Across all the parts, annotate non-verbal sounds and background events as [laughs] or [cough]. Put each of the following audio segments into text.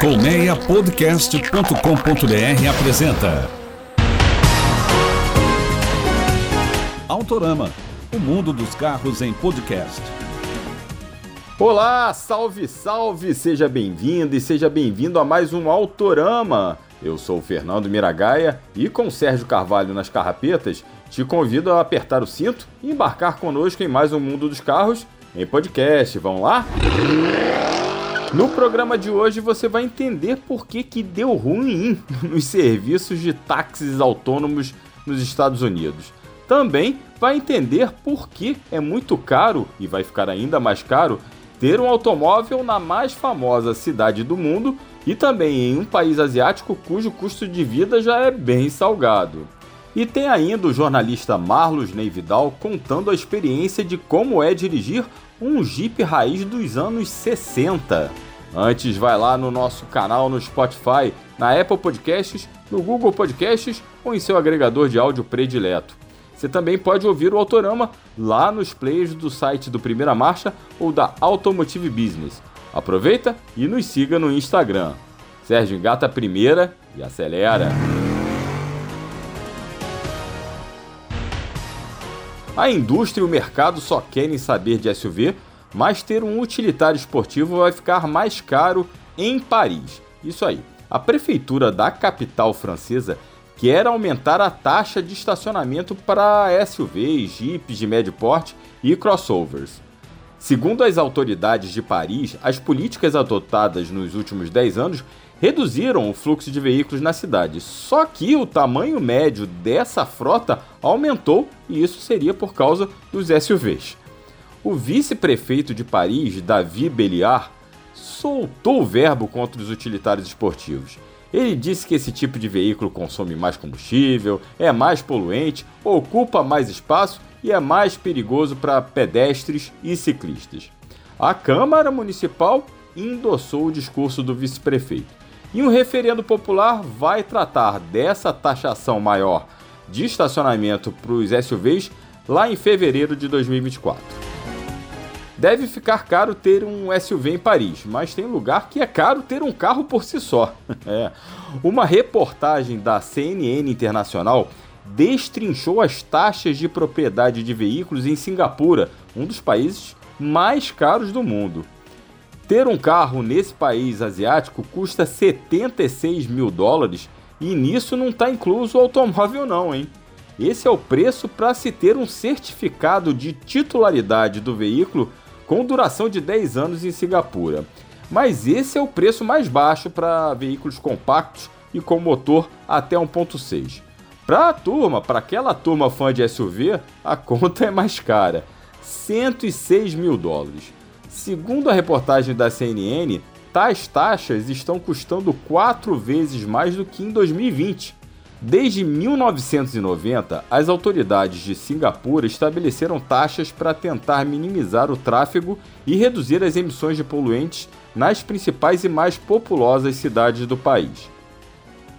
Colmeiapodcast.com.br apresenta Autorama, o mundo dos carros em podcast. Olá, salve, salve! Seja bem-vindo e seja bem-vindo a mais um Autorama. Eu sou o Fernando Miragaia e com Sérgio Carvalho nas carrapetas, te convido a apertar o cinto e embarcar conosco em mais um mundo dos carros em podcast. Vamos lá? No programa de hoje você vai entender por que, que deu ruim [laughs] nos serviços de táxis autônomos nos Estados Unidos. Também vai entender por que é muito caro e vai ficar ainda mais caro ter um automóvel na mais famosa cidade do mundo e também em um país asiático cujo custo de vida já é bem salgado. E tem ainda o jornalista Marlos Neividal contando a experiência de como é dirigir um Jeep raiz dos anos 60. Antes, vai lá no nosso canal no Spotify, na Apple Podcasts, no Google Podcasts ou em seu agregador de áudio predileto. Você também pode ouvir o Autorama lá nos players do site do Primeira Marcha ou da Automotive Business. Aproveita e nos siga no Instagram. Sérgio engata primeira e acelera. A indústria e o mercado só querem saber de SUV, mas ter um utilitário esportivo vai ficar mais caro em Paris. Isso aí. A prefeitura da capital francesa quer aumentar a taxa de estacionamento para SUVs, jipes de médio porte e crossovers. Segundo as autoridades de Paris, as políticas adotadas nos últimos 10 anos reduziram o fluxo de veículos na cidade. Só que o tamanho médio dessa frota aumentou e isso seria por causa dos SUVs. O vice-prefeito de Paris, David Belliard, soltou o verbo contra os utilitários esportivos. Ele disse que esse tipo de veículo consome mais combustível, é mais poluente, ocupa mais espaço e é mais perigoso para pedestres e ciclistas. A Câmara Municipal endossou o discurso do vice-prefeito. E um referendo popular vai tratar dessa taxação maior de estacionamento para os SUVs lá em fevereiro de 2024. Deve ficar caro ter um SUV em Paris, mas tem lugar que é caro ter um carro por si só. [laughs] é. Uma reportagem da CNN Internacional destrinchou as taxas de propriedade de veículos em Singapura, um dos países mais caros do mundo. Ter um carro nesse país asiático custa 76 mil dólares e nisso não está incluso o automóvel não, hein? Esse é o preço para se ter um certificado de titularidade do veículo com duração de 10 anos em Singapura. Mas esse é o preço mais baixo para veículos compactos e com motor até 1.6. Para a turma, para aquela turma fã de SUV, a conta é mais cara, 106 mil dólares. Segundo a reportagem da CNN, tais taxas estão custando quatro vezes mais do que em 2020. Desde 1990, as autoridades de Singapura estabeleceram taxas para tentar minimizar o tráfego e reduzir as emissões de poluentes nas principais e mais populosas cidades do país.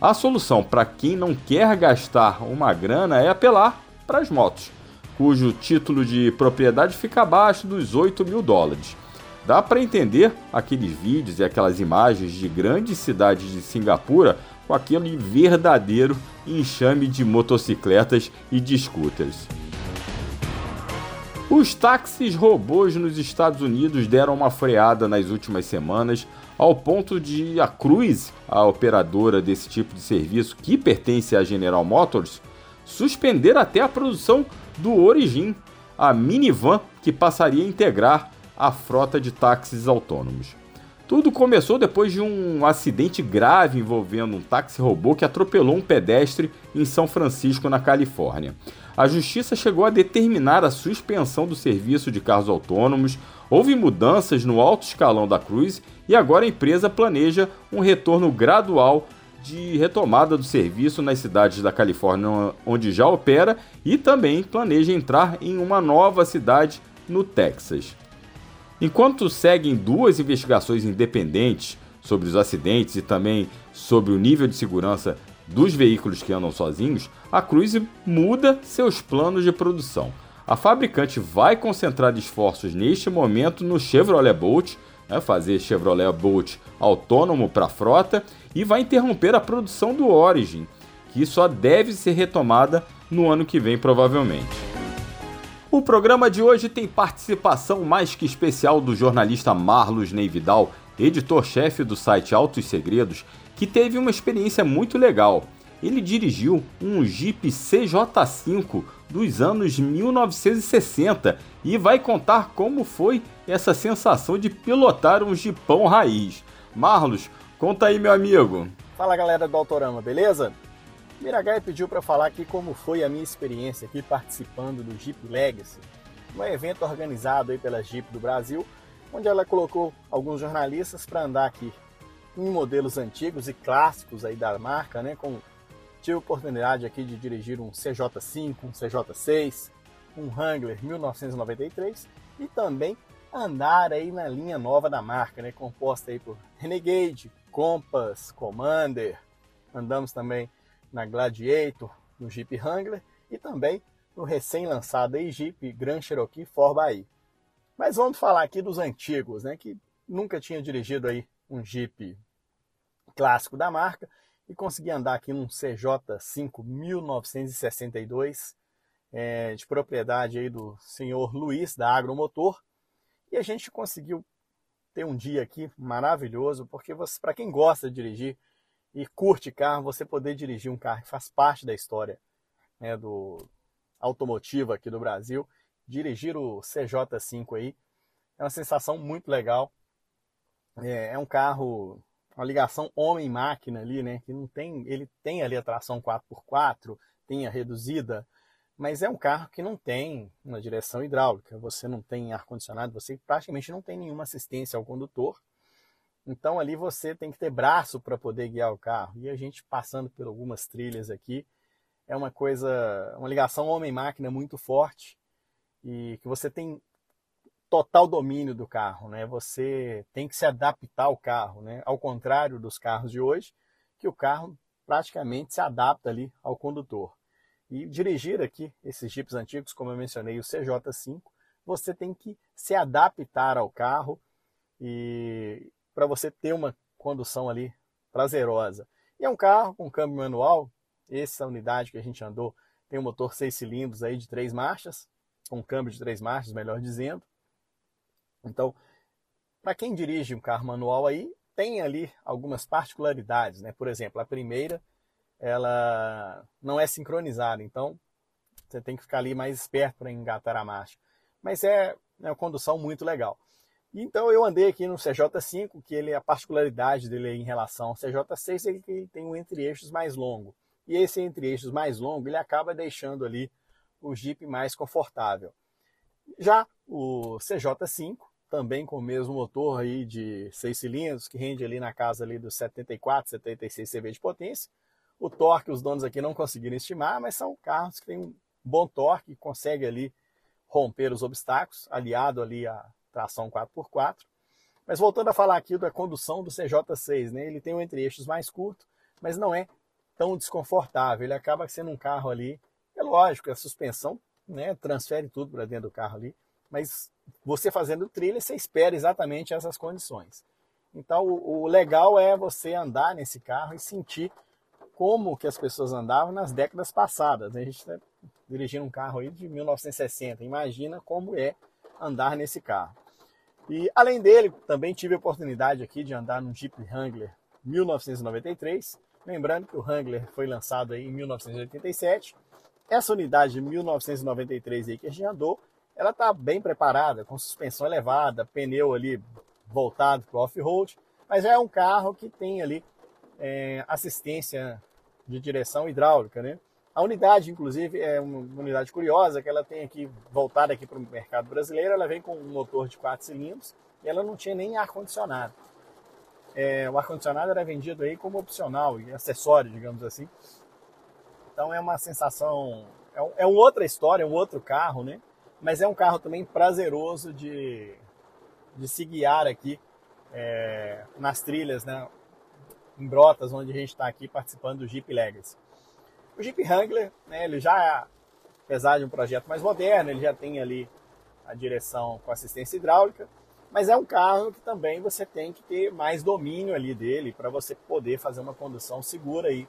A solução para quem não quer gastar uma grana é apelar para as motos, cujo título de propriedade fica abaixo dos 8 mil dólares. Dá para entender aqueles vídeos e aquelas imagens de grandes cidades de Singapura com aquele verdadeiro enxame de motocicletas e de scooters. Os táxis robôs nos Estados Unidos deram uma freada nas últimas semanas, ao ponto de a Cruise, a operadora desse tipo de serviço que pertence à General Motors, suspender até a produção do Origin, a minivan que passaria a integrar a frota de táxis autônomos. Tudo começou depois de um acidente grave envolvendo um táxi robô que atropelou um pedestre em São Francisco, na Califórnia. A justiça chegou a determinar a suspensão do serviço de carros autônomos, houve mudanças no alto escalão da Cruz e agora a empresa planeja um retorno gradual de retomada do serviço nas cidades da Califórnia onde já opera e também planeja entrar em uma nova cidade no Texas. Enquanto seguem duas investigações independentes sobre os acidentes e também sobre o nível de segurança dos veículos que andam sozinhos, a Cruise muda seus planos de produção. A fabricante vai concentrar esforços neste momento no Chevrolet Bolt, né, fazer Chevrolet Bolt autônomo para a frota e vai interromper a produção do Origin, que só deve ser retomada no ano que vem provavelmente. O programa de hoje tem participação mais que especial do jornalista Marlos Neividal, editor-chefe do site Altos Segredos, que teve uma experiência muito legal. Ele dirigiu um Jeep CJ5 dos anos 1960 e vai contar como foi essa sensação de pilotar um Jeepão raiz. Marlos, conta aí, meu amigo. Fala galera do Autorama, beleza? Miragai pediu para falar aqui como foi a minha experiência aqui participando do Jeep Legacy, um evento organizado aí pela Jeep do Brasil, onde ela colocou alguns jornalistas para andar aqui em modelos antigos e clássicos aí da marca, né? Com, tive a oportunidade aqui de dirigir um CJ5, um CJ6, um Wrangler 1993 e também andar aí na linha nova da marca, né? Composta aí por Renegade, Compass, Commander. Andamos também na Gladiator, no Jeep Wrangler e também no recém-lançado Jeep Grand Cherokee 4xE. Mas vamos falar aqui dos antigos, né, que nunca tinha dirigido aí um Jeep clássico da marca e consegui andar aqui num CJ5 1962 é, de propriedade aí do senhor Luiz da Agromotor e a gente conseguiu ter um dia aqui maravilhoso porque para quem gosta de dirigir e curte carro, você poder dirigir um carro que faz parte da história né, do automotivo aqui do Brasil, dirigir o CJ5 aí, é uma sensação muito legal. É, é um carro, uma ligação homem-máquina ali, né? Que não tem, ele tem ali a tração 4x4, tem a reduzida, mas é um carro que não tem uma direção hidráulica, você não tem ar-condicionado, você praticamente não tem nenhuma assistência ao condutor. Então ali você tem que ter braço para poder guiar o carro. E a gente passando por algumas trilhas aqui, é uma coisa, uma ligação homem-máquina muito forte e que você tem total domínio do carro, né? Você tem que se adaptar ao carro, né? Ao contrário dos carros de hoje, que o carro praticamente se adapta ali ao condutor. E dirigir aqui esses Jeeps antigos, como eu mencionei, o CJ5, você tem que se adaptar ao carro e para você ter uma condução ali prazerosa. E é um carro com câmbio manual, essa unidade que a gente andou tem um motor seis cilindros aí de três marchas, com câmbio de três marchas, melhor dizendo. Então, para quem dirige um carro manual aí, tem ali algumas particularidades, né? Por exemplo, a primeira, ela não é sincronizada, então você tem que ficar ali mais esperto para engatar a marcha. Mas é, é uma condução muito legal. Então eu andei aqui no CJ5, que ele a particularidade dele em relação ao CJ6 é que ele tem um entre-eixos mais longo. E esse entre-eixos mais longo, ele acaba deixando ali o Jeep mais confortável. Já o CJ5, também com o mesmo motor aí de 6 cilindros, que rende ali na casa ali dos 74, 76 CV de potência. O torque os donos aqui não conseguiram estimar, mas são carros que têm um bom torque, consegue ali romper os obstáculos, aliado ali a tração 4x4. Mas voltando a falar aqui da condução do CJ6, né? ele tem um entre-eixos mais curto, mas não é tão desconfortável. Ele acaba sendo um carro ali, é lógico, a suspensão né, transfere tudo para dentro do carro ali, mas você fazendo trilha, você espera exatamente essas condições. Então, o, o legal é você andar nesse carro e sentir como que as pessoas andavam nas décadas passadas. A gente está dirigindo um carro aí de 1960. Imagina como é andar nesse carro. E além dele, também tive a oportunidade aqui de andar no Jeep Wrangler 1993. Lembrando que o Wrangler foi lançado aí em 1987. Essa unidade de 1993 aí que a gente andou, ela está bem preparada, com suspensão elevada, pneu ali voltado para o off-road, mas é um carro que tem ali é, assistência de direção hidráulica, né? A unidade, inclusive, é uma unidade curiosa que ela tem aqui voltada aqui para o mercado brasileiro. Ela vem com um motor de quatro cilindros e ela não tinha nem ar condicionado. É, o ar condicionado era vendido aí como opcional e acessório, digamos assim. Então é uma sensação, é, um, é uma outra história, é um outro carro, né? Mas é um carro também prazeroso de, de se guiar aqui é, nas trilhas, né? Em Brotas, onde a gente está aqui participando do Jeep Legacy. O Jeep Wrangler, né, ele já, apesar de um projeto mais moderno, ele já tem ali a direção com assistência hidráulica. Mas é um carro que também você tem que ter mais domínio ali dele para você poder fazer uma condução segura aí.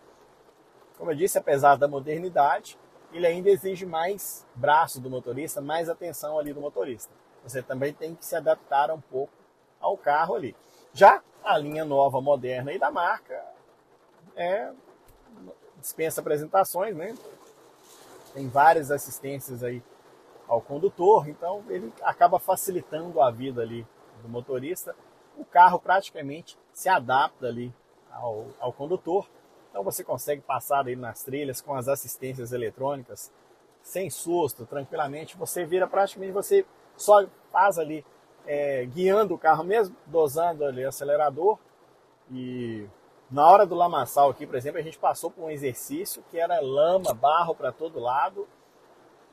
Como eu disse, apesar da modernidade, ele ainda exige mais braço do motorista, mais atenção ali do motorista. Você também tem que se adaptar um pouco ao carro ali. Já a linha nova, moderna e da marca é dispensa apresentações, né? Tem várias assistências aí ao condutor, então ele acaba facilitando a vida ali do motorista. O carro praticamente se adapta ali ao, ao condutor, então você consegue passar aí nas trilhas com as assistências eletrônicas sem susto, tranquilamente. Você vira praticamente, você só faz ali é, guiando o carro mesmo, dosando ali o acelerador. E na hora do lamaçal aqui, por exemplo, a gente passou por um exercício que era lama, barro para todo lado.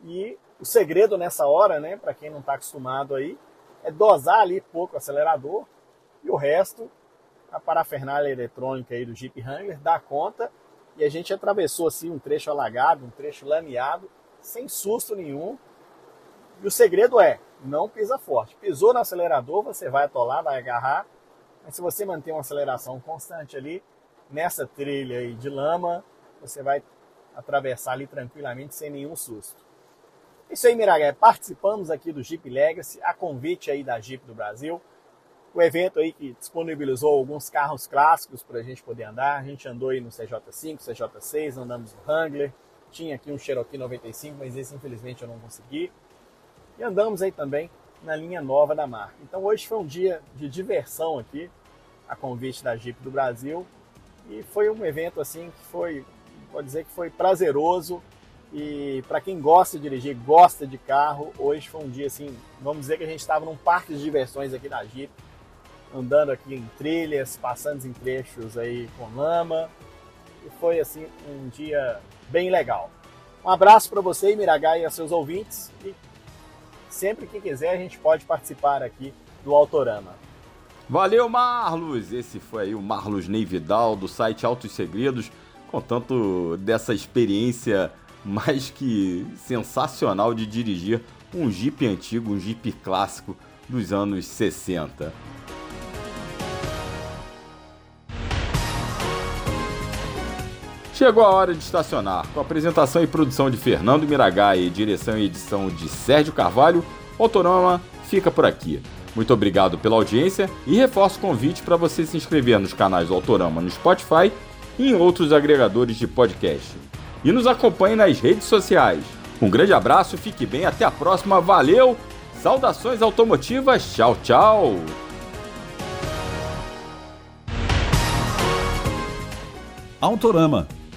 E o segredo nessa hora, né, para quem não está acostumado aí, é dosar ali pouco o acelerador e o resto, a parafernália eletrônica aí do Jeep Wrangler dá conta e a gente atravessou assim um trecho alagado, um trecho lameado, sem susto nenhum. E o segredo é, não pisa forte. Pisou no acelerador, você vai atolar, vai agarrar, mas se você manter uma aceleração constante ali, nessa trilha aí de lama, você vai atravessar ali tranquilamente sem nenhum susto. Isso aí, Miragué. Participamos aqui do Jeep Legacy, a convite aí da Jeep do Brasil. O evento aí que disponibilizou alguns carros clássicos para a gente poder andar. A gente andou aí no CJ5, CJ6, andamos no Wrangler. Tinha aqui um Cherokee 95, mas esse infelizmente eu não consegui. E andamos aí também na linha nova da marca. Então hoje foi um dia de diversão aqui, a convite da Jeep do Brasil. E foi um evento assim que foi, pode dizer que foi prazeroso, e para quem gosta de dirigir, gosta de carro, hoje foi um dia assim, vamos dizer que a gente estava num parque de diversões aqui na Jeep, andando aqui em trilhas, passando em trechos aí com lama. E foi assim um dia bem legal. Um abraço para você, Miragai, e a seus ouvintes. E sempre que quiser a gente pode participar aqui do Autorama. Valeu, Marlos! Esse foi aí o Marlos Neividal do site Autos Segredos, contando dessa experiência mais que sensacional de dirigir um Jeep antigo, um Jeep clássico dos anos 60. Chegou a hora de estacionar. Com apresentação e produção de Fernando Miragai e direção e edição de Sérgio Carvalho, Autorama fica por aqui. Muito obrigado pela audiência e reforço o convite para você se inscrever nos canais do Autorama no Spotify e em outros agregadores de podcast e nos acompanhe nas redes sociais. Um grande abraço, fique bem, até a próxima, valeu! Saudações automotivas, tchau, tchau! Autorama,